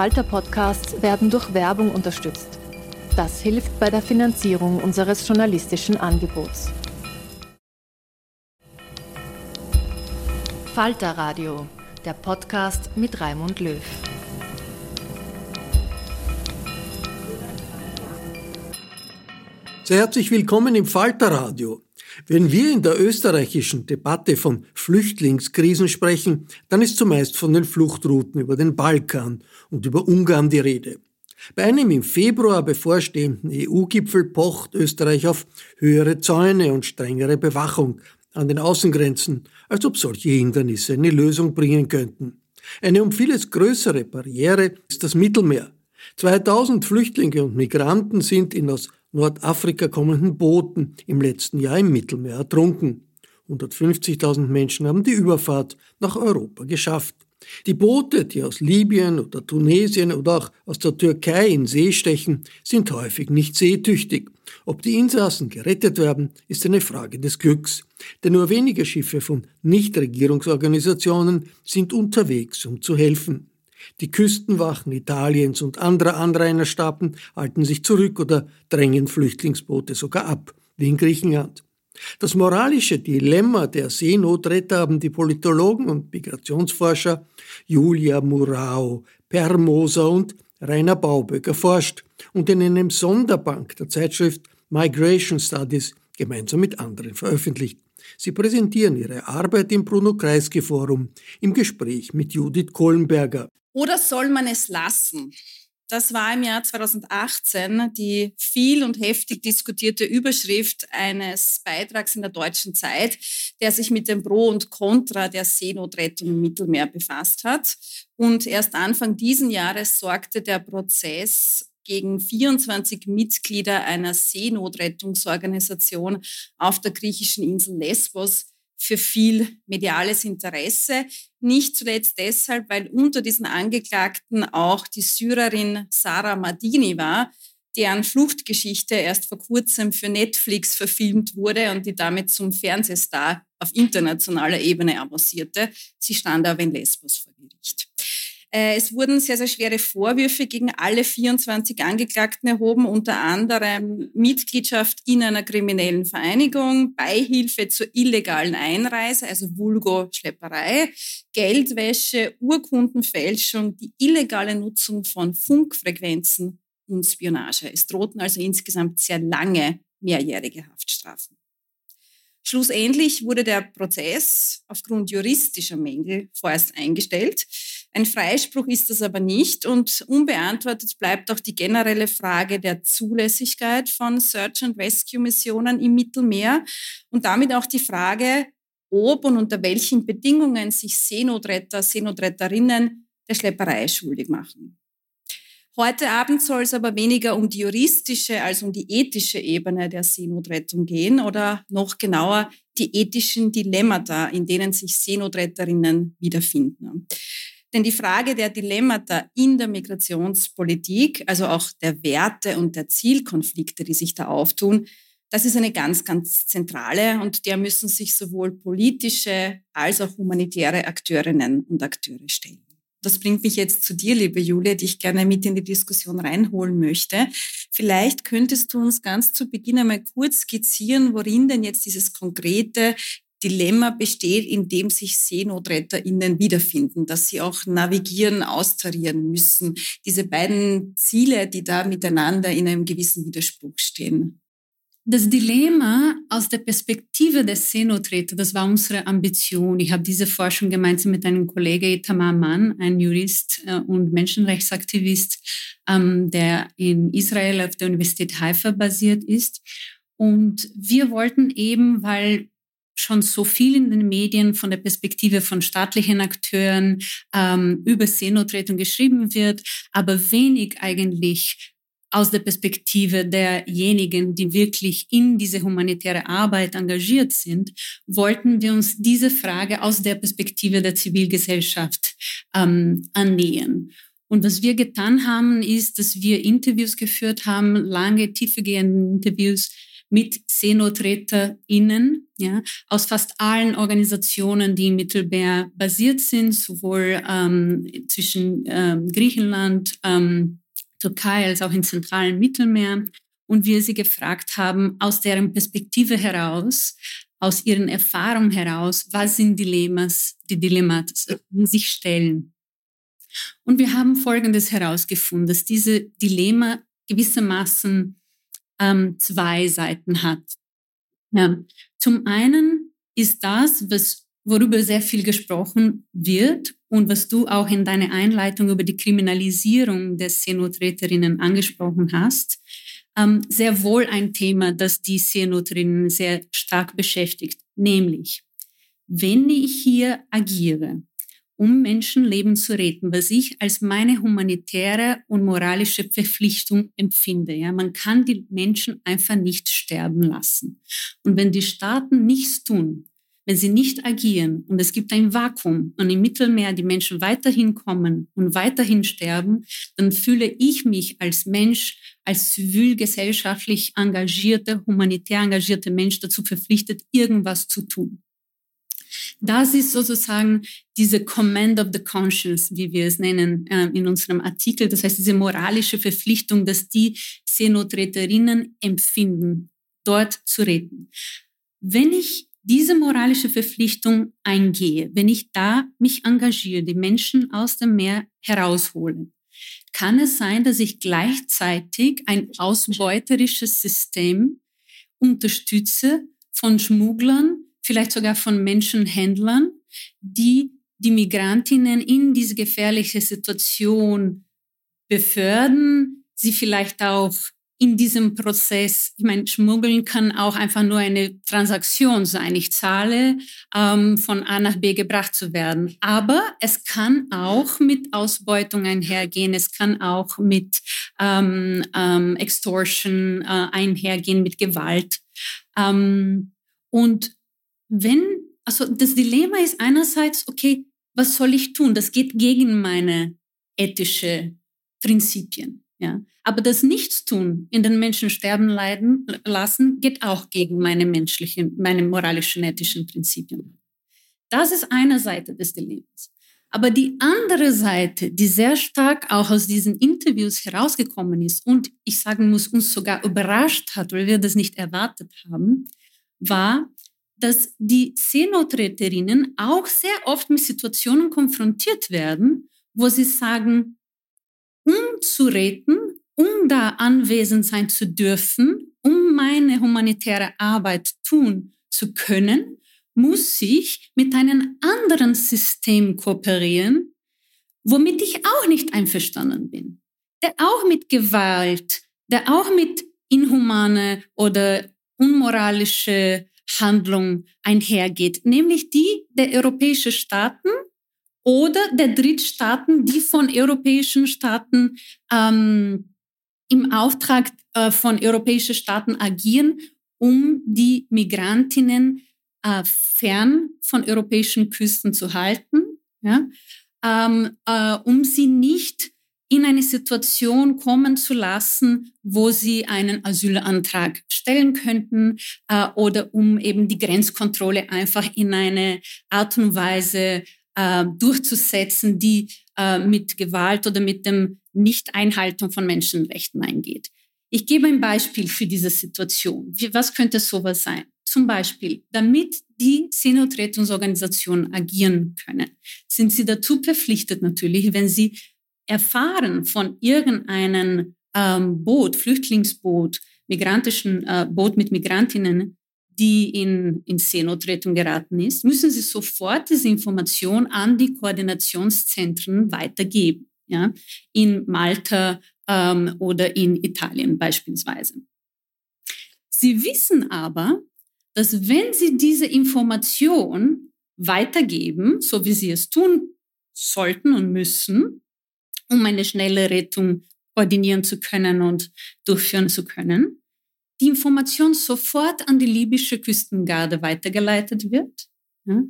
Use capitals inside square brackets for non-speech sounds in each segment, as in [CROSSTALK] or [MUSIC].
Falter-Podcasts werden durch Werbung unterstützt. Das hilft bei der Finanzierung unseres journalistischen Angebots. Falter Radio, der Podcast mit Raimund Löw. Sehr herzlich willkommen im Falter Radio. Wenn wir in der österreichischen Debatte von Flüchtlingskrisen sprechen, dann ist zumeist von den Fluchtrouten über den Balkan und über Ungarn die Rede. Bei einem im Februar bevorstehenden EU-Gipfel pocht Österreich auf höhere Zäune und strengere Bewachung an den Außengrenzen, als ob solche Hindernisse eine Lösung bringen könnten. Eine um vieles größere Barriere ist das Mittelmeer. 2000 Flüchtlinge und Migranten sind in aus Nordafrika kommenden Booten im letzten Jahr im Mittelmeer ertrunken. 150.000 Menschen haben die Überfahrt nach Europa geschafft. Die Boote, die aus Libyen oder Tunesien oder auch aus der Türkei in See stechen, sind häufig nicht seetüchtig. Ob die Insassen gerettet werden, ist eine Frage des Glücks. Denn nur wenige Schiffe von Nichtregierungsorganisationen sind unterwegs, um zu helfen. Die Küstenwachen Italiens und anderer Anrainerstaaten halten sich zurück oder drängen Flüchtlingsboote sogar ab, wie in Griechenland. Das moralische Dilemma der Seenotretter haben die Politologen und Migrationsforscher Julia Murao, Per Moser und Rainer Bauböck erforscht und in einem Sonderbank der Zeitschrift Migration Studies gemeinsam mit anderen veröffentlicht. Sie präsentieren ihre Arbeit im Bruno Kreisky Forum im Gespräch mit Judith Kohlenberger. Oder soll man es lassen? Das war im Jahr 2018 die viel und heftig diskutierte Überschrift eines Beitrags in der Deutschen Zeit, der sich mit dem Pro und Contra der Seenotrettung im Mittelmeer befasst hat. Und erst Anfang diesen Jahres sorgte der Prozess gegen 24 Mitglieder einer Seenotrettungsorganisation auf der griechischen Insel Lesbos für viel mediales Interesse. Nicht zuletzt deshalb, weil unter diesen Angeklagten auch die Syrerin Sarah Madini war, deren Fluchtgeschichte erst vor kurzem für Netflix verfilmt wurde und die damit zum Fernsehstar auf internationaler Ebene avancierte. Sie stand aber in Lesbos vor Gericht. Äh, es wurden sehr, sehr schwere Vorwürfe gegen alle 24 Angeklagten erhoben, unter anderem Mitgliedschaft in einer kriminellen Vereinigung, Beihilfe zur illegalen Einreise, also Vulgo-Schlepperei, Geldwäsche, Urkundenfälschung, die illegale Nutzung von Funkfrequenzen und Spionage. Es drohten also insgesamt sehr lange mehrjährige Haftstrafen. Schlussendlich wurde der Prozess aufgrund juristischer Mängel vorerst eingestellt. Ein Freispruch ist das aber nicht und unbeantwortet bleibt auch die generelle Frage der Zulässigkeit von Search and Rescue Missionen im Mittelmeer und damit auch die Frage, ob und unter welchen Bedingungen sich Seenotretter, Seenotretterinnen der Schlepperei schuldig machen. Heute Abend soll es aber weniger um die juristische als um die ethische Ebene der Seenotrettung gehen oder noch genauer die ethischen Dilemmata, in denen sich Seenotretterinnen wiederfinden. Denn die Frage der Dilemmata in der Migrationspolitik, also auch der Werte und der Zielkonflikte, die sich da auftun, das ist eine ganz, ganz zentrale und der müssen sich sowohl politische als auch humanitäre Akteurinnen und Akteure stellen. Das bringt mich jetzt zu dir, liebe Julia, die ich gerne mit in die Diskussion reinholen möchte. Vielleicht könntest du uns ganz zu Beginn einmal kurz skizzieren, worin denn jetzt dieses konkrete Dilemma besteht, in dem sich SeenotretterInnen wiederfinden, dass sie auch navigieren, austarieren müssen. Diese beiden Ziele, die da miteinander in einem gewissen Widerspruch stehen. Das Dilemma aus der Perspektive des Seenotretter, das war unsere Ambition. Ich habe diese Forschung gemeinsam mit einem Kollegen Itamar Mann, ein Jurist äh, und Menschenrechtsaktivist, ähm, der in Israel auf der Universität Haifa basiert ist. Und wir wollten eben, weil schon so viel in den Medien von der Perspektive von staatlichen Akteuren ähm, über Seenotrettung geschrieben wird, aber wenig eigentlich aus der Perspektive derjenigen, die wirklich in diese humanitäre Arbeit engagiert sind, wollten wir uns diese Frage aus der Perspektive der Zivilgesellschaft ähm, annähern. Und was wir getan haben, ist, dass wir Interviews geführt haben, lange, tiefgehende Interviews mit SeenotretterInnen ja, aus fast allen Organisationen, die im Mittelmeer basiert sind, sowohl ähm, zwischen ähm, Griechenland, ähm, Türkei als auch im zentralen Mittelmeer. Und wir sie gefragt haben, aus deren Perspektive heraus, aus ihren Erfahrungen heraus, was sind Dilemmas, die Dilemmata sich stellen. Und wir haben Folgendes herausgefunden, dass diese Dilemma gewissermaßen ähm, zwei Seiten hat. Ja. Zum einen ist das, was, worüber sehr viel gesprochen wird und was du auch in deiner Einleitung über die Kriminalisierung der Seenotretterinnen angesprochen hast, ähm, sehr wohl ein Thema, das die Seenoterinnen sehr stark beschäftigt, nämlich wenn ich hier agiere, um Menschenleben zu retten, was ich als meine humanitäre und moralische Verpflichtung empfinde. Ja, man kann die Menschen einfach nicht sterben lassen. Und wenn die Staaten nichts tun, wenn sie nicht agieren und es gibt ein Vakuum und im Mittelmeer die Menschen weiterhin kommen und weiterhin sterben, dann fühle ich mich als Mensch, als zivilgesellschaftlich engagierter, humanitär engagierter Mensch dazu verpflichtet, irgendwas zu tun. Das ist sozusagen diese Command of the Conscience, wie wir es nennen äh, in unserem Artikel. Das heißt, diese moralische Verpflichtung, dass die Seenotretterinnen empfinden, dort zu retten. Wenn ich diese moralische Verpflichtung eingehe, wenn ich da mich engagiere, die Menschen aus dem Meer heraushole, kann es sein, dass ich gleichzeitig ein ausbeuterisches System unterstütze von Schmugglern, vielleicht sogar von Menschenhändlern, die die Migrantinnen in diese gefährliche Situation befördern, sie vielleicht auch in diesem Prozess, ich meine, Schmuggeln kann auch einfach nur eine Transaktion sein. Ich zahle, ähm, von A nach B gebracht zu werden. Aber es kann auch mit Ausbeutung einhergehen. Es kann auch mit ähm, ähm, Extortion äh, einhergehen, mit Gewalt. Ähm, und wenn, also das Dilemma ist einerseits, okay, was soll ich tun? Das geht gegen meine ethische Prinzipien. Ja. Aber das Nichtstun, in den Menschen sterben leiden lassen, geht auch gegen meine menschlichen, meine moralischen, ethischen Prinzipien. Das ist eine Seite des Dilemmas. Aber die andere Seite, die sehr stark auch aus diesen Interviews herausgekommen ist und ich sagen muss, uns sogar überrascht hat, weil wir das nicht erwartet haben, war, dass die Seenotretterinnen auch sehr oft mit Situationen konfrontiert werden, wo sie sagen, um zu retten, um da anwesend sein zu dürfen, um meine humanitäre Arbeit tun zu können, muss ich mit einem anderen System kooperieren, womit ich auch nicht einverstanden bin, der auch mit Gewalt, der auch mit inhumane oder unmoralische Handlung einhergeht, nämlich die der europäischen Staaten, oder der Drittstaaten, die von europäischen Staaten ähm, im Auftrag äh, von europäischen Staaten agieren, um die Migrantinnen äh, fern von europäischen Küsten zu halten, ja? ähm, äh, um sie nicht in eine Situation kommen zu lassen, wo sie einen Asylantrag stellen könnten äh, oder um eben die Grenzkontrolle einfach in eine Art und Weise äh, durchzusetzen, die äh, mit Gewalt oder mit dem Nicht-Einhaltung von Menschenrechten eingeht. Ich gebe ein Beispiel für diese Situation. Wie, was könnte sowas sein? Zum Beispiel, damit die Seenotrettungsorganisationen agieren können, sind sie dazu verpflichtet natürlich, wenn sie erfahren von irgendeinem ähm, Boot, Flüchtlingsboot, migrantischen äh, Boot mit Migrantinnen, die in, in Seenotrettung geraten ist, müssen Sie sofort diese Information an die Koordinationszentren weitergeben. Ja, in Malta ähm, oder in Italien beispielsweise. Sie wissen aber, dass wenn Sie diese Information weitergeben, so wie Sie es tun sollten und müssen, um eine schnelle Rettung koordinieren zu können und durchführen zu können, die Information sofort an die libysche Küstengarde weitergeleitet wird. Ja?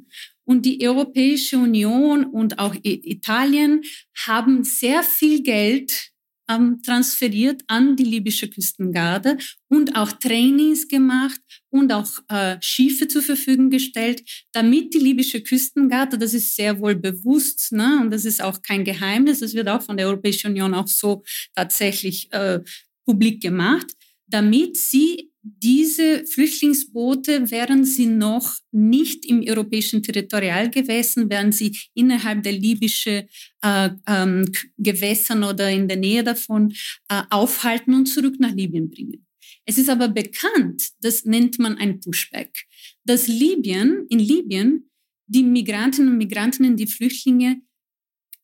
Und die Europäische Union und auch Italien haben sehr viel Geld ähm, transferiert an die libysche Küstengarde und auch Trainings gemacht und auch äh, Schiffe zur Verfügung gestellt, damit die libysche Küstengarde, das ist sehr wohl bewusst, ne, und das ist auch kein Geheimnis, das wird auch von der Europäischen Union auch so tatsächlich äh, publik gemacht, damit sie diese Flüchtlingsboote, während sie noch nicht im europäischen Territorialgewässern, während sie innerhalb der libyschen äh, ähm, Gewässern oder in der Nähe davon äh, aufhalten und zurück nach Libyen bringen. Es ist aber bekannt, das nennt man ein Pushback, dass Libyen, in Libyen die Migrantinnen und Migranten, die Flüchtlinge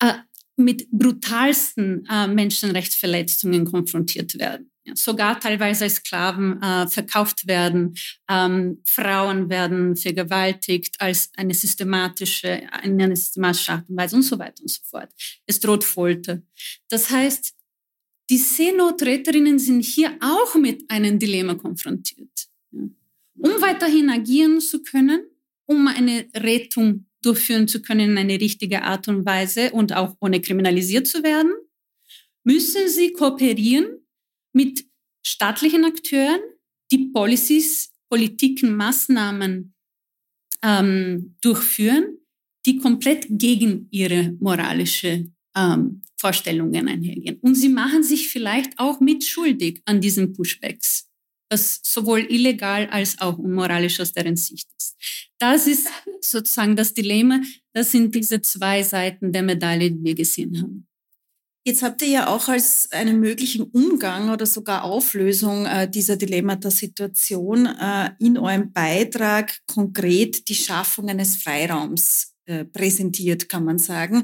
äh, mit brutalsten äh, Menschenrechtsverletzungen konfrontiert werden sogar teilweise Sklaven äh, verkauft werden. Ähm, Frauen werden vergewaltigt als eine systematische, eine systematische Art und Weise und so weiter und so fort. Es droht Folter. Das heißt, die Seenotretterinnen sind hier auch mit einem Dilemma konfrontiert. Um weiterhin agieren zu können, um eine Rettung durchführen zu können in eine richtige Art und Weise und auch ohne kriminalisiert zu werden, müssen sie kooperieren mit staatlichen Akteuren, die Policies, Politiken, Maßnahmen ähm, durchführen, die komplett gegen ihre moralische ähm, Vorstellungen einhergehen. Und sie machen sich vielleicht auch mitschuldig an diesen Pushbacks, was sowohl illegal als auch unmoralisch aus deren Sicht ist. Das ist sozusagen das Dilemma. Das sind diese zwei Seiten der Medaille, die wir gesehen haben. Jetzt habt ihr ja auch als einen möglichen Umgang oder sogar Auflösung äh, dieser Dilemmata-Situation äh, in eurem Beitrag konkret die Schaffung eines Freiraums äh, präsentiert, kann man sagen.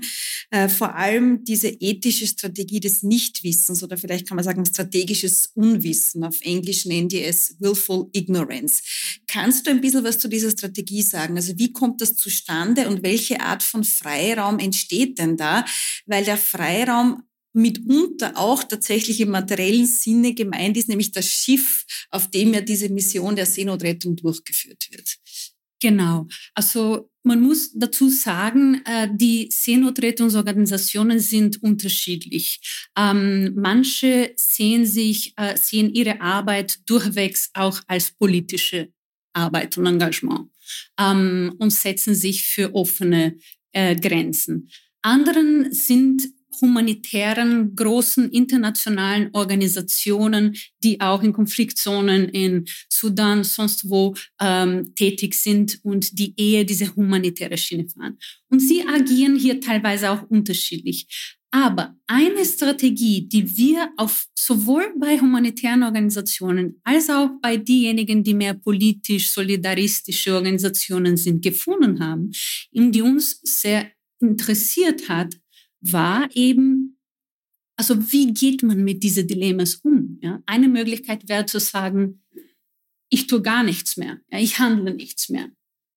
Äh, vor allem diese ethische Strategie des Nichtwissens oder vielleicht kann man sagen strategisches Unwissen. Auf Englisch nennen die es willful ignorance. Kannst du ein bisschen was zu dieser Strategie sagen? Also wie kommt das zustande und welche Art von Freiraum entsteht denn da? Weil der Freiraum mitunter auch tatsächlich im materiellen Sinne gemeint ist, nämlich das Schiff, auf dem ja diese Mission der Seenotrettung durchgeführt wird. Genau. Also man muss dazu sagen, äh, die Seenotrettungsorganisationen sind unterschiedlich. Ähm, manche sehen sich, äh, sehen ihre Arbeit durchwegs auch als politische Arbeit und Engagement ähm, und setzen sich für offene äh, Grenzen. Anderen sind humanitären großen internationalen Organisationen, die auch in Konfliktzonen in Sudan, sonst wo ähm, tätig sind und die eher diese humanitäre Schiene fahren. Und sie agieren hier teilweise auch unterschiedlich. Aber eine Strategie, die wir auf sowohl bei humanitären Organisationen als auch bei diejenigen, die mehr politisch solidaristische Organisationen sind, gefunden haben, die uns sehr interessiert hat, war eben, also wie geht man mit diesen Dilemmas um? Ja? Eine Möglichkeit wäre zu sagen, ich tue gar nichts mehr, ja, ich handle nichts mehr.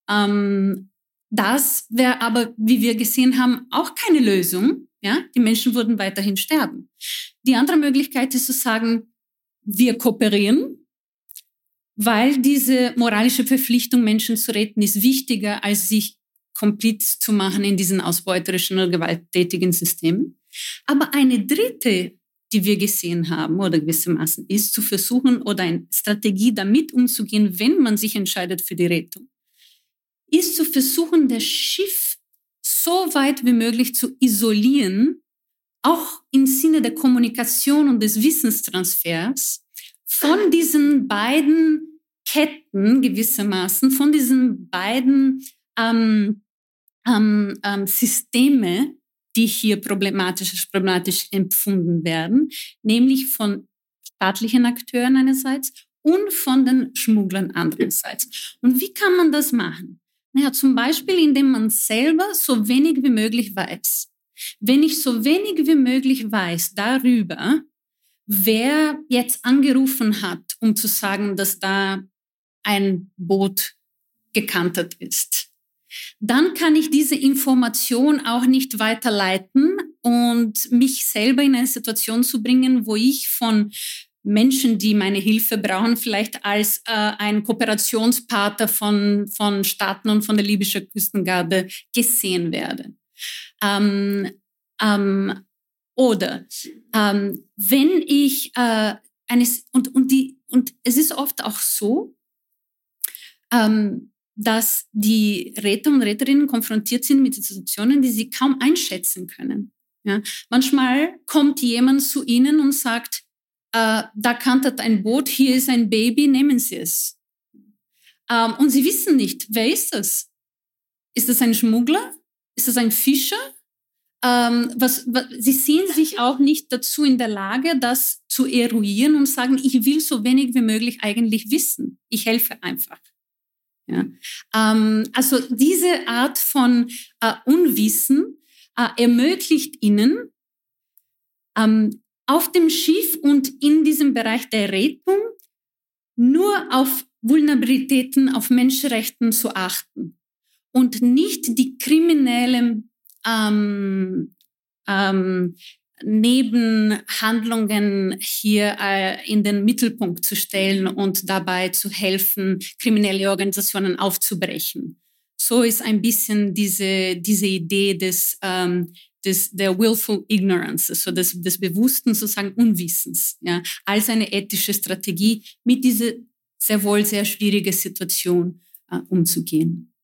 Ähm, das wäre aber, wie wir gesehen haben, auch keine Lösung. Ja? Die Menschen würden weiterhin sterben. Die andere Möglichkeit ist zu sagen, wir kooperieren, weil diese moralische Verpflichtung, Menschen zu retten, ist wichtiger, als sich komplett zu machen in diesen ausbeuterischen oder gewalttätigen Systemen. Aber eine dritte, die wir gesehen haben oder gewissermaßen, ist zu versuchen oder eine Strategie damit umzugehen, wenn man sich entscheidet für die Rettung, ist zu versuchen, das Schiff so weit wie möglich zu isolieren, auch im Sinne der Kommunikation und des Wissenstransfers von diesen beiden Ketten gewissermaßen, von diesen beiden ähm, ähm, ähm, Systeme, die hier problematisch, problematisch empfunden werden, nämlich von staatlichen Akteuren einerseits und von den Schmugglern andererseits. Und wie kann man das machen? Naja, zum Beispiel, indem man selber so wenig wie möglich weiß. Wenn ich so wenig wie möglich weiß darüber, wer jetzt angerufen hat, um zu sagen, dass da ein Boot gekantert ist, dann kann ich diese Information auch nicht weiterleiten und mich selber in eine Situation zu bringen, wo ich von Menschen, die meine Hilfe brauchen, vielleicht als äh, ein Kooperationspartner von, von Staaten und von der libyschen Küstengarde gesehen werde. Ähm, ähm, Oder ähm, wenn ich äh, eines und und die und es ist oft auch so, ähm, dass die Räter und Räterinnen konfrontiert sind mit Situationen, die sie kaum einschätzen können. Ja? Manchmal kommt jemand zu ihnen und sagt, äh, da kantert ein Boot, hier ist ein Baby, nehmen Sie es. Ähm, und sie wissen nicht, wer ist das? Ist das ein Schmuggler? Ist das ein Fischer? Ähm, was, was, sie sehen sich auch nicht dazu in der Lage, das zu eruieren und sagen, ich will so wenig wie möglich eigentlich wissen. Ich helfe einfach. Ja. Ähm, also diese Art von äh, Unwissen äh, ermöglicht ihnen, ähm, auf dem Schiff und in diesem Bereich der Rettung nur auf Vulnerabilitäten, auf Menschenrechten zu achten und nicht die kriminellen ähm, ähm, Nebenhandlungen hier äh, in den Mittelpunkt zu stellen und dabei zu helfen, kriminelle Organisationen aufzubrechen. So ist ein bisschen diese, diese Idee des, ähm, des, der willful ignorance, also des, des bewussten sozusagen Unwissens, ja, als eine ethische Strategie, mit dieser sehr wohl sehr schwierigen Situation äh, umzugehen.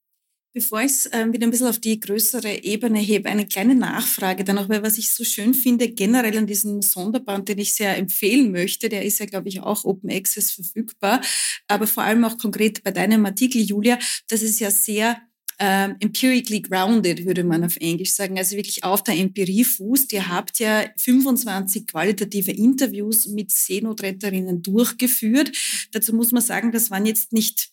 Bevor ich es äh, wieder ein bisschen auf die größere Ebene hebe, eine kleine Nachfrage dann auch, weil was ich so schön finde, generell an diesem Sonderband, den ich sehr empfehlen möchte, der ist ja, glaube ich, auch Open Access verfügbar, aber vor allem auch konkret bei deinem Artikel, Julia, das ist ja sehr ähm, empirically grounded, würde man auf Englisch sagen, also wirklich auf der Empirie fußt. Ihr habt ja 25 qualitative Interviews mit Seenotretterinnen durchgeführt. Dazu muss man sagen, das waren jetzt nicht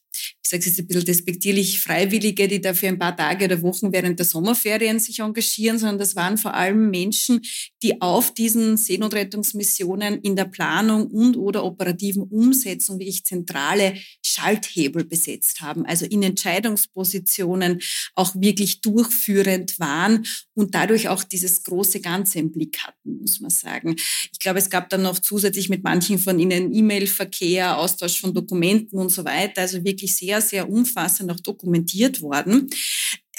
ich sage es jetzt ein bisschen despektierlich, Freiwillige, die dafür ein paar Tage oder Wochen während der Sommerferien sich engagieren, sondern das waren vor allem Menschen, die auf diesen Seenotrettungsmissionen in der Planung und oder operativen Umsetzung wirklich zentrale Schalthebel besetzt haben, also in Entscheidungspositionen auch wirklich durchführend waren und dadurch auch dieses große Ganze im Blick hatten, muss man sagen. Ich glaube, es gab dann noch zusätzlich mit manchen von ihnen E-Mail-Verkehr, Austausch von Dokumenten und so weiter, also wirklich sehr, sehr umfassend auch dokumentiert worden.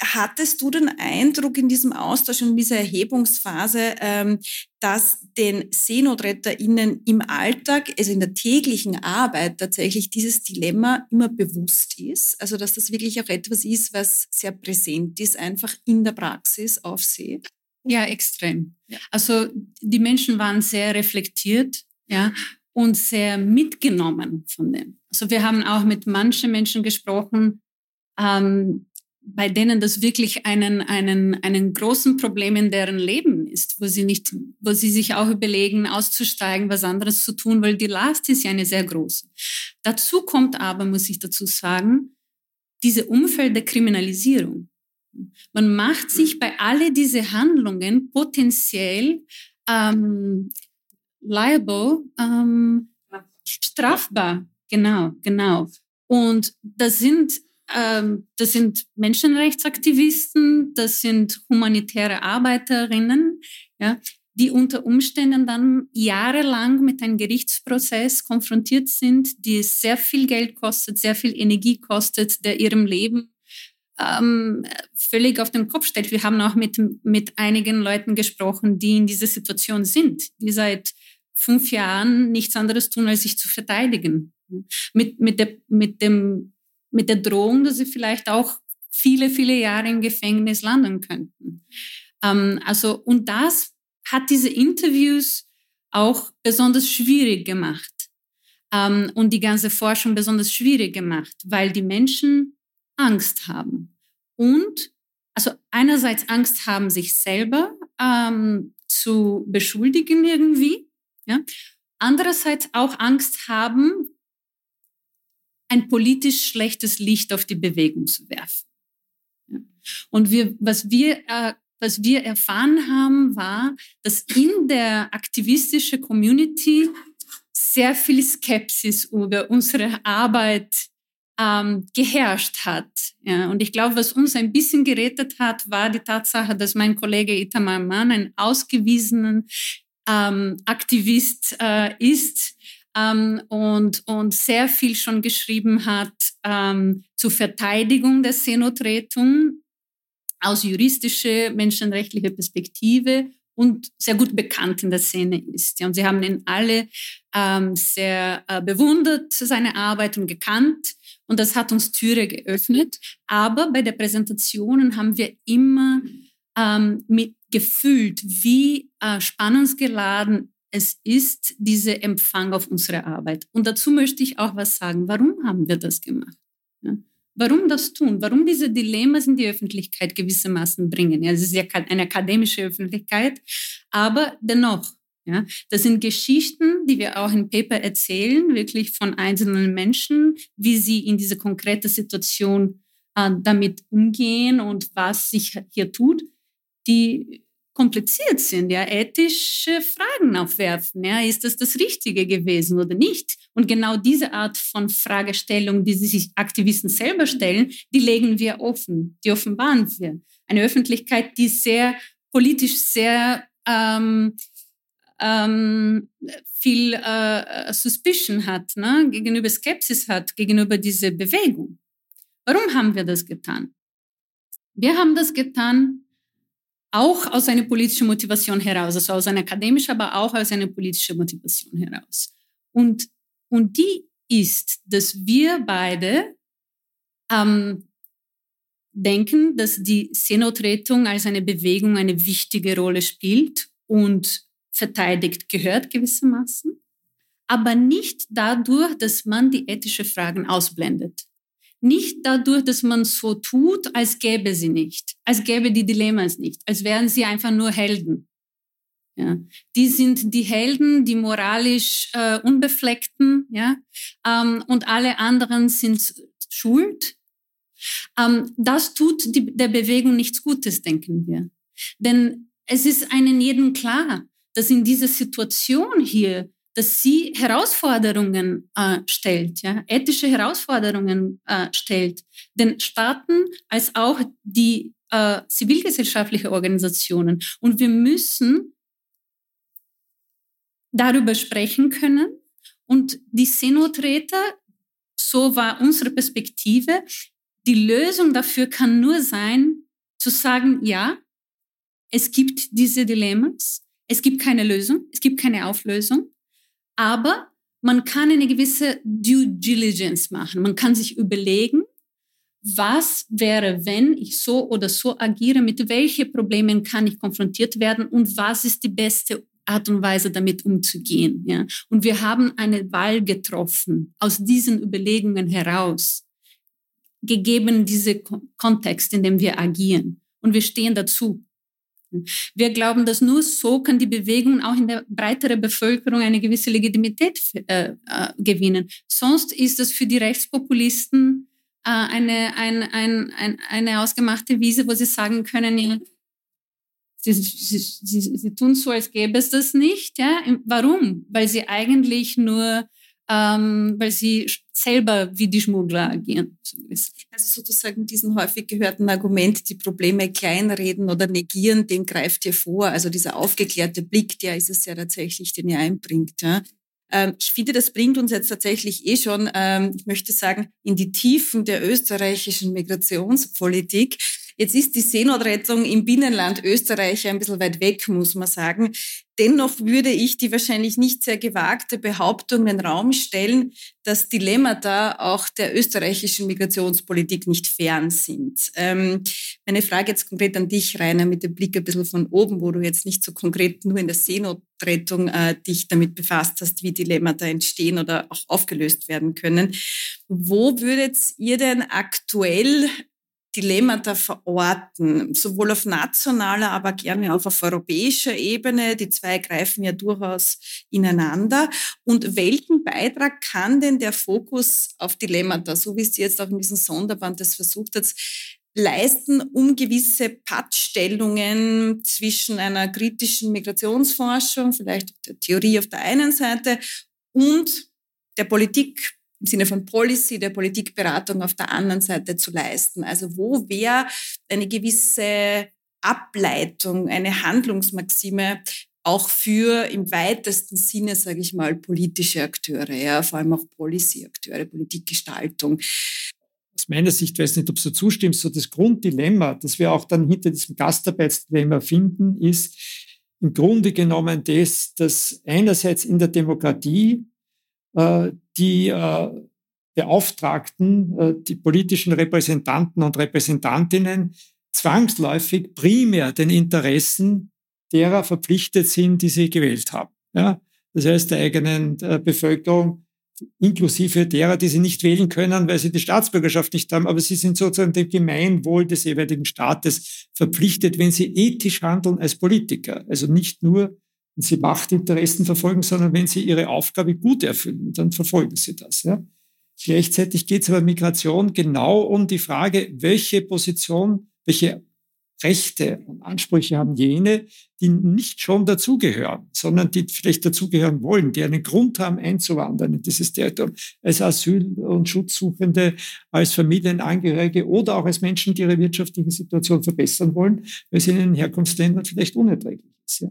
Hattest du den Eindruck in diesem Austausch und dieser Erhebungsphase, ähm, dass den SeenotretterInnen im Alltag, also in der täglichen Arbeit tatsächlich dieses Dilemma immer bewusst ist? Also, dass das wirklich auch etwas ist, was sehr präsent ist, einfach in der Praxis auf See? Ja, extrem. Also, die Menschen waren sehr reflektiert, ja, und sehr mitgenommen von dem. Also, wir haben auch mit manchen Menschen gesprochen, ähm, bei denen das wirklich einen, einen, einen großen Problem in deren Leben ist, wo sie nicht, wo sie sich auch überlegen, auszusteigen, was anderes zu tun, weil die Last ist ja eine sehr große. Dazu kommt aber, muss ich dazu sagen, diese Umfeld der Kriminalisierung. Man macht sich bei alle diese Handlungen potenziell ähm, liable, ähm, strafbar. Genau, genau. Und das sind ähm, das sind Menschenrechtsaktivisten, das sind humanitäre Arbeiterinnen, ja, die unter Umständen dann jahrelang mit einem Gerichtsprozess konfrontiert sind, die sehr viel Geld kostet, sehr viel Energie kostet, der ihrem Leben ähm, völlig auf den Kopf stellt. Wir haben auch mit, mit einigen Leuten gesprochen, die in dieser Situation sind, die seit fünf Jahren nichts anderes tun, als sich zu verteidigen. Mit, mit, der, mit dem mit der Drohung, dass sie vielleicht auch viele, viele Jahre im Gefängnis landen könnten. Ähm, also, und das hat diese Interviews auch besonders schwierig gemacht ähm, und die ganze Forschung besonders schwierig gemacht, weil die Menschen Angst haben. Und also einerseits Angst haben, sich selber ähm, zu beschuldigen irgendwie, ja? andererseits auch Angst haben, ein politisch schlechtes Licht auf die Bewegung zu werfen. Und wir, was wir äh, was wir erfahren haben, war, dass in der aktivistischen Community sehr viel Skepsis über unsere Arbeit ähm, geherrscht hat. Ja, und ich glaube, was uns ein bisschen gerettet hat, war die Tatsache, dass mein Kollege Itamar Mann ein ausgewiesener ähm, Aktivist äh, ist, ähm, und, und sehr viel schon geschrieben hat ähm, zur Verteidigung der Seenotrettung aus juristischer, menschenrechtlicher Perspektive und sehr gut bekannt in der Szene ist. Ja, und sie haben ihn alle ähm, sehr äh, bewundert, seine Arbeit und gekannt. Und das hat uns Türe geöffnet. Aber bei der Präsentationen haben wir immer ähm, mit gefühlt, wie äh, spannungsgeladen es ist, dieser Empfang auf unsere Arbeit. Und dazu möchte ich auch was sagen. Warum haben wir das gemacht? Ja? Warum das tun? Warum diese Dilemmas in die Öffentlichkeit gewissermaßen bringen? Ja, es ist ja eine akademische Öffentlichkeit, aber dennoch, ja, das sind Geschichten, die wir auch im Paper erzählen, wirklich von einzelnen Menschen, wie sie in dieser konkreten Situation äh, damit umgehen und was sich hier tut, die kompliziert sind, ja, ethische Fragen aufwerfen. Ja, ist das das Richtige gewesen oder nicht? Und genau diese Art von Fragestellung, die sich Aktivisten selber stellen, die legen wir offen, die offenbaren wir. Eine Öffentlichkeit, die sehr politisch sehr ähm, ähm, viel äh, Suspicion hat, ne? gegenüber Skepsis hat, gegenüber dieser Bewegung. Warum haben wir das getan? Wir haben das getan, auch aus einer politischen Motivation heraus, also aus einer akademischen, aber auch aus einer politischen Motivation heraus. Und, und die ist, dass wir beide ähm, denken, dass die Seenotrettung als eine Bewegung eine wichtige Rolle spielt und verteidigt gehört gewissermaßen, aber nicht dadurch, dass man die ethischen Fragen ausblendet. Nicht dadurch, dass man so tut, als gäbe sie nicht, als gäbe die Dilemmas nicht, als wären sie einfach nur Helden. Ja. Die sind die Helden, die moralisch äh, unbefleckten, ja, ähm, und alle anderen sind schuld. Ähm, das tut die, der Bewegung nichts Gutes, denken wir. Denn es ist einen jeden klar, dass in dieser Situation hier dass sie Herausforderungen äh, stellt, ja, ethische Herausforderungen äh, stellt, den Staaten als auch die äh, zivilgesellschaftliche Organisationen. Und wir müssen darüber sprechen können. Und die Seenoträter, so war unsere Perspektive, die Lösung dafür kann nur sein, zu sagen, ja, es gibt diese Dilemmas, es gibt keine Lösung, es gibt keine Auflösung, aber man kann eine gewisse Due Diligence machen. Man kann sich überlegen, was wäre, wenn ich so oder so agiere, mit welchen Problemen kann ich konfrontiert werden und was ist die beste Art und Weise, damit umzugehen. Ja? Und wir haben eine Wahl getroffen aus diesen Überlegungen heraus, gegeben diese Kontext, in dem wir agieren. Und wir stehen dazu. Wir glauben, dass nur so kann die Bewegung auch in der breiteren Bevölkerung eine gewisse Legitimität äh, äh, gewinnen. Sonst ist es für die Rechtspopulisten äh, eine, ein, ein, ein, eine ausgemachte Wiese, wo sie sagen können, ja, sie, sie, sie, sie tun so, als gäbe es das nicht. Ja? Warum? Weil sie eigentlich nur ähm, weil sie selber wie die Schmuggler agieren. Also sozusagen diesen häufig gehörten Argument, die Probleme kleinreden oder negieren, den greift ihr vor. Also dieser aufgeklärte Blick, der ist es ja tatsächlich, den ihr einbringt. Ja. Ähm, ich finde, das bringt uns jetzt tatsächlich eh schon, ähm, ich möchte sagen, in die Tiefen der österreichischen Migrationspolitik. Jetzt ist die Seenotrettung im Binnenland Österreich ein bisschen weit weg, muss man sagen. Dennoch würde ich die wahrscheinlich nicht sehr gewagte Behauptung in den Raum stellen, dass Dilemmata auch der österreichischen Migrationspolitik nicht fern sind. Ähm, meine Frage jetzt konkret an dich, Rainer, mit dem Blick ein bisschen von oben, wo du jetzt nicht so konkret nur in der Seenotrettung äh, dich damit befasst hast, wie Dilemmata entstehen oder auch aufgelöst werden können. Wo würdet ihr denn aktuell Dilemmata verorten, sowohl auf nationaler, aber gerne auch auf europäischer Ebene. Die zwei greifen ja durchaus ineinander. Und welchen Beitrag kann denn der Fokus auf Dilemmata, so wie es jetzt auch in diesem Sonderband das versucht hat, leisten, um gewisse Pattstellungen zwischen einer kritischen Migrationsforschung, vielleicht der Theorie auf der einen Seite und der Politik im Sinne von Policy, der Politikberatung auf der anderen Seite zu leisten. Also wo wäre eine gewisse Ableitung, eine Handlungsmaxime auch für im weitesten Sinne, sage ich mal, politische Akteure, ja, vor allem auch Policy-Akteure, Politikgestaltung. Aus meiner Sicht, weiß nicht, ob du zustimmst, so das Grunddilemma, das wir auch dann hinter diesem Gastarbeitsdilemma finden, ist, im Grunde genommen das, dass einerseits in der Demokratie die äh, Beauftragten, äh, die politischen Repräsentanten und Repräsentantinnen zwangsläufig primär den Interessen derer verpflichtet sind, die sie gewählt haben. Ja? Das heißt, der eigenen äh, Bevölkerung, inklusive derer, die sie nicht wählen können, weil sie die Staatsbürgerschaft nicht haben, aber sie sind sozusagen dem Gemeinwohl des jeweiligen Staates verpflichtet, wenn sie ethisch handeln als Politiker. Also nicht nur, wenn sie Machtinteressen verfolgen, sondern wenn sie ihre Aufgabe gut erfüllen, dann verfolgen sie das. Ja? Gleichzeitig geht es aber Migration genau um die Frage, welche Position, welche Rechte und Ansprüche haben jene, die nicht schon dazugehören, sondern die vielleicht dazugehören wollen, die einen Grund haben, einzuwandern in dieses Territorium, als Asyl- und Schutzsuchende, als Familienangehörige oder auch als Menschen, die ihre wirtschaftliche Situation verbessern wollen, weil es in den Herkunftsländern vielleicht unerträglich ist. Ja.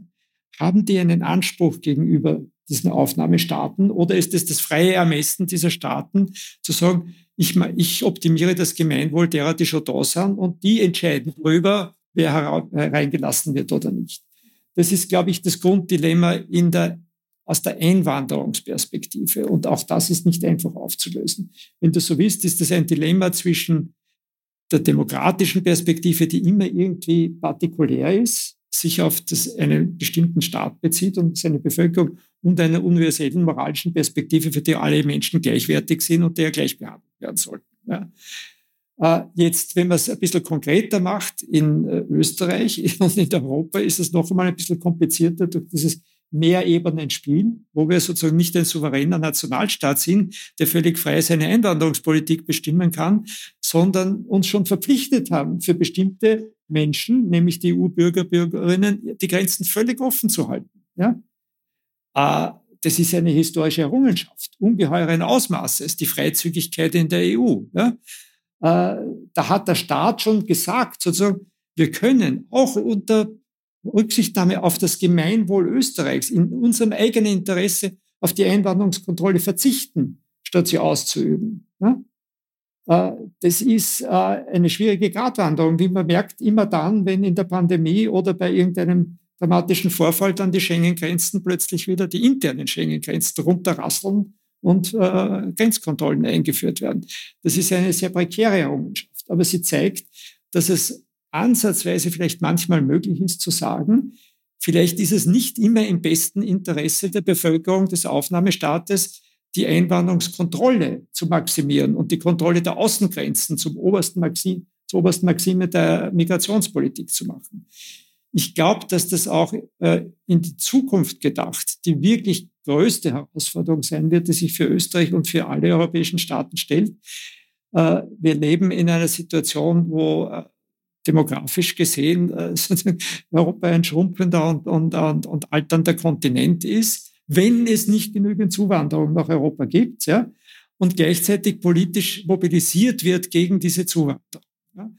Haben die einen Anspruch gegenüber diesen Aufnahmestaaten oder ist es das freie Ermessen dieser Staaten zu sagen, ich, ich optimiere das Gemeinwohl derer, die schon da sind und die entscheiden darüber, wer hereingelassen wird oder nicht. Das ist, glaube ich, das Grunddilemma in der, aus der Einwanderungsperspektive. Und auch das ist nicht einfach aufzulösen. Wenn du so willst, ist das ein Dilemma zwischen der demokratischen Perspektive, die immer irgendwie partikulär ist, sich auf das, einen bestimmten Staat bezieht und seine Bevölkerung und einer universellen moralischen Perspektive, für die alle Menschen gleichwertig sind und der gleich behandelt werden sollten. Ja. Äh, jetzt, wenn man es ein bisschen konkreter macht, in äh, Österreich [LAUGHS] und in Europa ist es noch einmal ein bisschen komplizierter durch dieses Mehrebenen-Spiel, wo wir sozusagen nicht ein souveräner Nationalstaat sind, der völlig frei seine Einwanderungspolitik bestimmen kann, sondern uns schon verpflichtet haben, für bestimmte Menschen, nämlich die EU-Bürger, Bürgerinnen, die Grenzen völlig offen zu halten. Ja? Äh, das ist eine historische Errungenschaft, ungeheuren Ausmaßes, die Freizügigkeit in der EU. Ja? Äh, da hat der Staat schon gesagt, sozusagen, wir können auch unter Rücksichtnahme auf das Gemeinwohl Österreichs in unserem eigenen Interesse auf die Einwanderungskontrolle verzichten, statt sie auszuüben. Äh, das ist äh, eine schwierige Gratwanderung, wie man merkt, immer dann, wenn in der Pandemie oder bei irgendeinem dramatischen Vorfall dann die Schengen-Grenzen plötzlich wieder die internen Schengen-Grenzen runterrasseln und äh, Grenzkontrollen eingeführt werden. Das ist eine sehr prekäre Errungenschaft, aber sie zeigt, dass es ansatzweise vielleicht manchmal möglich ist zu sagen, vielleicht ist es nicht immer im besten Interesse der Bevölkerung des Aufnahmestaates, die Einwanderungskontrolle zu maximieren und die Kontrolle der Außengrenzen zum obersten Maxim, zur obersten Maxime der Migrationspolitik zu machen. Ich glaube, dass das auch äh, in die Zukunft gedacht die wirklich größte Herausforderung sein wird, die sich für Österreich und für alle europäischen Staaten stellt. Äh, wir leben in einer Situation, wo äh, demografisch gesehen äh, [LAUGHS] Europa ein schrumpelnder und, und, und, und alternder Kontinent ist, wenn es nicht genügend Zuwanderung nach Europa gibt, ja, und gleichzeitig politisch mobilisiert wird gegen diese Zuwanderung. Ja.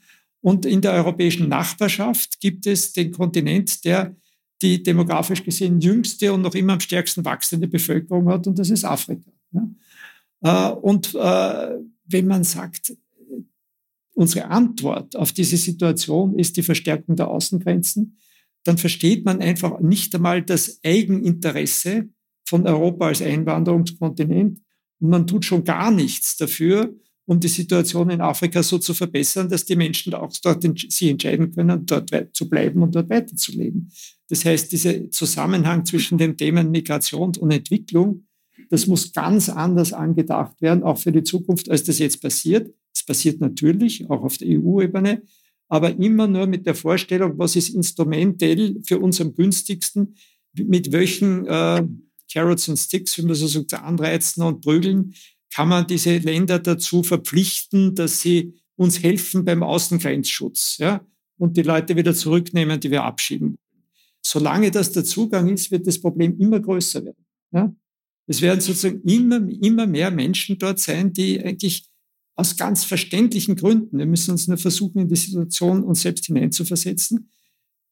Und in der europäischen Nachbarschaft gibt es den Kontinent, der die demografisch gesehen jüngste und noch immer am stärksten wachsende Bevölkerung hat, und das ist Afrika. Ja. Äh, und äh, wenn man sagt, unsere Antwort auf diese Situation ist die Verstärkung der Außengrenzen, dann versteht man einfach nicht einmal das Eigeninteresse von Europa als Einwanderungskontinent und man tut schon gar nichts dafür, um die Situation in Afrika so zu verbessern, dass die Menschen auch dort sich entscheiden können, dort zu bleiben und dort weiterzuleben. Das heißt, dieser Zusammenhang zwischen den Themen Migration und Entwicklung, das muss ganz anders angedacht werden, auch für die Zukunft, als das jetzt passiert. Es passiert natürlich, auch auf der EU-Ebene, aber immer nur mit der Vorstellung, was ist instrumentell für uns am günstigsten, mit welchen äh, Carrots and Sticks, wie man so sagt, anreizen und prügeln, kann man diese Länder dazu verpflichten, dass sie uns helfen beim Außengrenzschutz ja, und die Leute wieder zurücknehmen, die wir abschieben. Solange das der Zugang ist, wird das Problem immer größer werden. Ja. Es werden sozusagen immer, immer mehr Menschen dort sein, die eigentlich aus ganz verständlichen Gründen, wir müssen uns nur versuchen, in die Situation uns selbst hineinzuversetzen,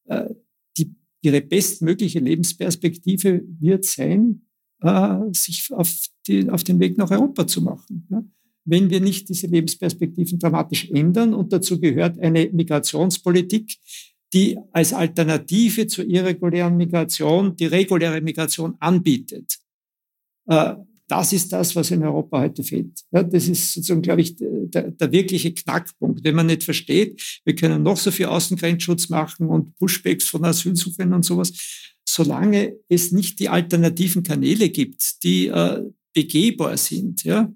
äh, die, ihre bestmögliche Lebensperspektive wird sein, äh, sich auf, die, auf den Weg nach Europa zu machen. Wenn wir nicht diese Lebensperspektiven dramatisch ändern und dazu gehört eine Migrationspolitik, die als Alternative zur irregulären Migration die reguläre Migration anbietet. Das ist das, was in Europa heute fehlt. Ja, das ist sozusagen, glaube ich, der, der wirkliche Knackpunkt, den man nicht versteht. Wir können noch so viel Außengrenzschutz machen und Pushbacks von Asylsuchenden und sowas. Solange es nicht die alternativen Kanäle gibt, die äh, begehbar sind, ja,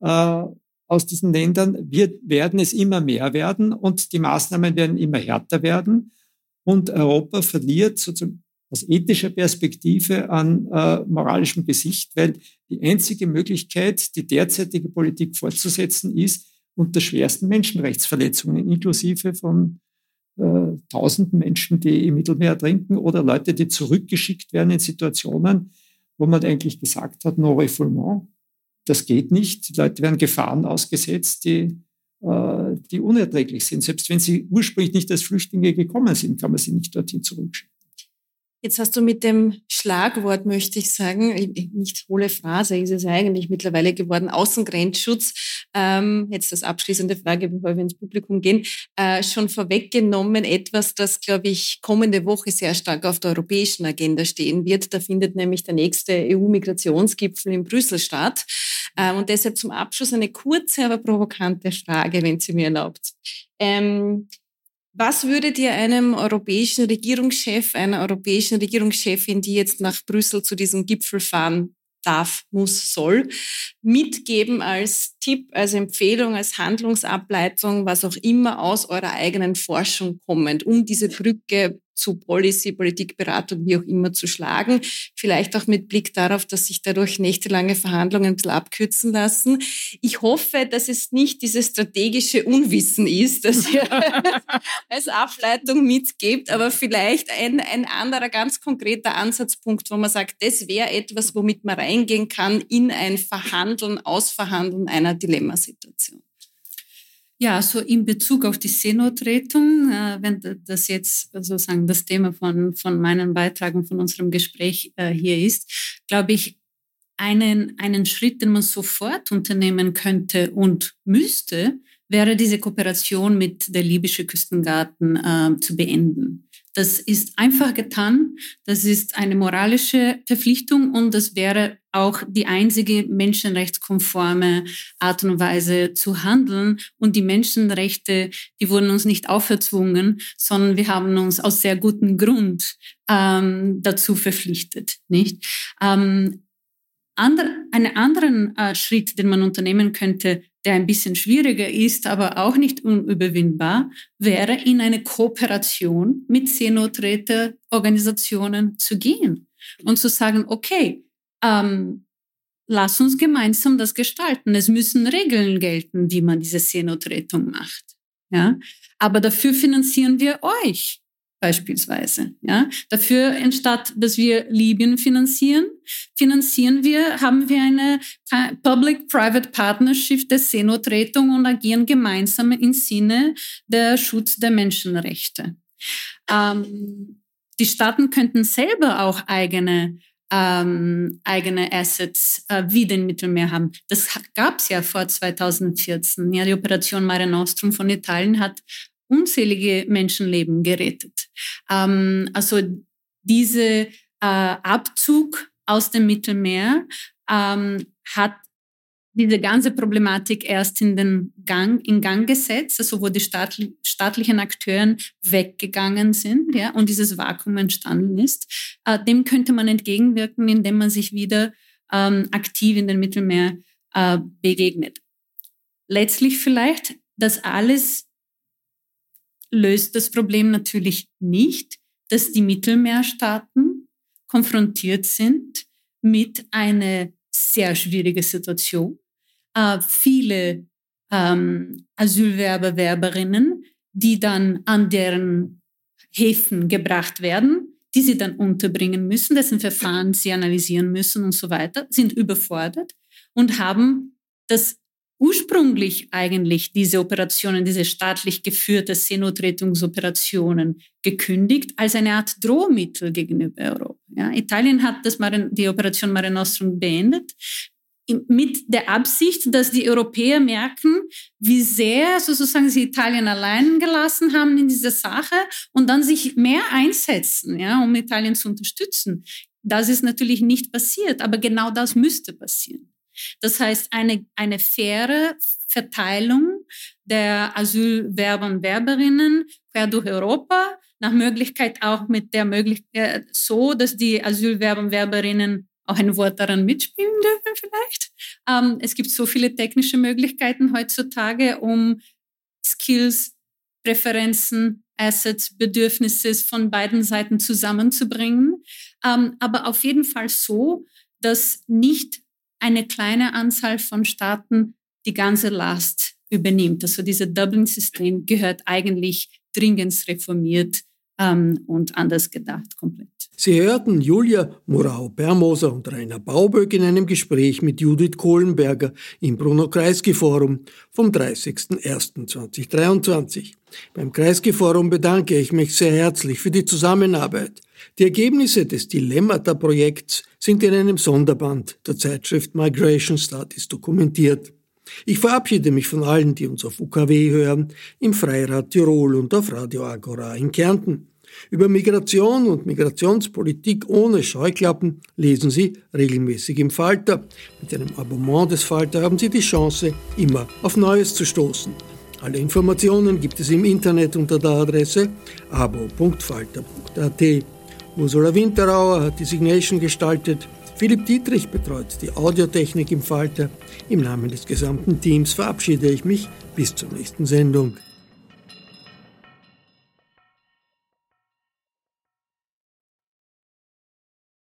äh, aus diesen Ländern, wird, werden es immer mehr werden und die Maßnahmen werden immer härter werden. Und Europa verliert sozusagen aus ethischer Perspektive an äh, moralischem Gesicht, weil die einzige Möglichkeit, die derzeitige Politik fortzusetzen, ist unter schwersten Menschenrechtsverletzungen, inklusive von äh, tausenden Menschen, die im Mittelmeer ertrinken oder Leute, die zurückgeschickt werden in Situationen, wo man eigentlich gesagt hat, no refoulement, das geht nicht. Die Leute werden Gefahren ausgesetzt, die, äh, die unerträglich sind. Selbst wenn sie ursprünglich nicht als Flüchtlinge gekommen sind, kann man sie nicht dorthin zurückschicken. Jetzt hast du mit dem Schlagwort, möchte ich sagen, nicht hohle Phrase ist es eigentlich mittlerweile geworden, Außengrenzschutz, ähm, jetzt das abschließende Frage, bevor wir ins Publikum gehen, äh, schon vorweggenommen etwas, das, glaube ich, kommende Woche sehr stark auf der europäischen Agenda stehen wird. Da findet nämlich der nächste EU-Migrationsgipfel in Brüssel statt. Äh, und deshalb zum Abschluss eine kurze, aber provokante Frage, wenn sie mir erlaubt. Ähm, was würdet ihr einem europäischen Regierungschef, einer europäischen Regierungschefin, die jetzt nach Brüssel zu diesem Gipfel fahren darf, muss, soll, mitgeben als Tipp, als Empfehlung, als Handlungsableitung, was auch immer aus eurer eigenen Forschung kommend, um diese Brücke zu Policy, Politikberatung, wie auch immer zu schlagen. Vielleicht auch mit Blick darauf, dass sich dadurch nächtelange Verhandlungen ein bisschen abkürzen lassen. Ich hoffe, dass es nicht dieses strategische Unwissen ist, das ihr [LAUGHS] als Ableitung mitgebt, aber vielleicht ein, ein anderer ganz konkreter Ansatzpunkt, wo man sagt, das wäre etwas, womit man reingehen kann in ein Verhandeln, Ausverhandeln einer Dilemmasituation. Ja, so in Bezug auf die Seenotrettung, äh, wenn das jetzt sozusagen das Thema von, von meinen Beitragen, von unserem Gespräch äh, hier ist, glaube ich, einen, einen Schritt, den man sofort unternehmen könnte und müsste, wäre diese Kooperation mit der libyschen Küstengarten äh, zu beenden. Das ist einfach getan. Das ist eine moralische Verpflichtung und das wäre auch die einzige menschenrechtskonforme Art und Weise zu handeln. Und die Menschenrechte, die wurden uns nicht auferzwungen, sondern wir haben uns aus sehr gutem Grund ähm, dazu verpflichtet. Nicht? Ähm, ander, einen anderen äh, Schritt, den man unternehmen könnte, der ein bisschen schwieriger ist, aber auch nicht unüberwindbar, wäre in eine Kooperation mit Seenotretterorganisationen zu gehen und zu sagen, okay, ähm, lass uns gemeinsam das gestalten. Es müssen Regeln gelten, wie man diese Seenotrettung macht. Ja, aber dafür finanzieren wir euch beispielsweise. Ja, dafür anstatt, dass wir Libyen finanzieren, finanzieren wir, haben wir eine Public-Private Partnership der Seenotrettung und agieren gemeinsam im Sinne der Schutz der Menschenrechte. Ähm, die Staaten könnten selber auch eigene ähm, eigene Assets äh, wie den Mittelmeer haben. Das gab es ja vor 2014. Ja, die Operation Mare Nostrum von Italien hat unzählige Menschenleben gerettet. Ähm, also diese äh, Abzug aus dem Mittelmeer ähm, hat diese ganze Problematik erst in den Gang, in Gang gesetzt, also wo die staatli staatlichen Akteuren weggegangen sind ja, und dieses Vakuum entstanden ist. Äh, dem könnte man entgegenwirken, indem man sich wieder ähm, aktiv in den Mittelmeer äh, begegnet. Letztlich vielleicht, das alles löst das Problem natürlich nicht, dass die Mittelmeerstaaten konfrontiert sind mit einer sehr schwierigen Situation. Äh, viele ähm, Asylwerber, Werberinnen, die dann an deren Häfen gebracht werden, die sie dann unterbringen müssen, dessen Verfahren sie analysieren müssen und so weiter, sind überfordert und haben das ursprünglich eigentlich diese Operationen, diese staatlich geführte Seenotrettungsoperationen gekündigt als eine Art Drohmittel gegenüber Europa. Ja, Italien hat das Mare, die Operation Mare Nostrum beendet. mit der Absicht, dass die Europäer merken, wie sehr sozusagen sie Italien allein gelassen haben in dieser Sache und dann sich mehr einsetzen, ja, um Italien zu unterstützen. Das ist natürlich nicht passiert, aber genau das müsste passieren. Das heißt, eine, eine faire Verteilung der Asylwerber und Werberinnen quer durch Europa, nach Möglichkeit auch mit der Möglichkeit so, dass die Asylwerber und Werberinnen auch ein Wort daran mitspielen dürfen vielleicht. Ähm, es gibt so viele technische Möglichkeiten heutzutage, um Skills, Präferenzen, Assets, Bedürfnisse von beiden Seiten zusammenzubringen. Ähm, aber auf jeden Fall so, dass nicht eine kleine Anzahl von Staaten die ganze Last übernimmt. Also dieses Dublin-System gehört eigentlich dringend reformiert ähm, und anders gedacht komplett. Sie hörten Julia Morau-Bermoser und Rainer Bauböck in einem Gespräch mit Judith Kohlenberger im Bruno-Kreisky-Forum vom 30.01.2023. Beim Kreisky-Forum bedanke ich mich sehr herzlich für die Zusammenarbeit. Die Ergebnisse des Dilemmata-Projekts sind in einem Sonderband der Zeitschrift Migration Studies dokumentiert. Ich verabschiede mich von allen, die uns auf UKW hören, im Freirad Tirol und auf Radio Agora in Kärnten. Über Migration und Migrationspolitik ohne Scheuklappen lesen Sie regelmäßig im Falter. Mit einem Abonnement des Falter haben Sie die Chance, immer auf Neues zu stoßen. Alle Informationen gibt es im Internet unter der Adresse abo.falter.at. Ursula Winterauer hat die Signation gestaltet. Philipp Dietrich betreut die Audiotechnik im Falter. Im Namen des gesamten Teams verabschiede ich mich bis zur nächsten Sendung.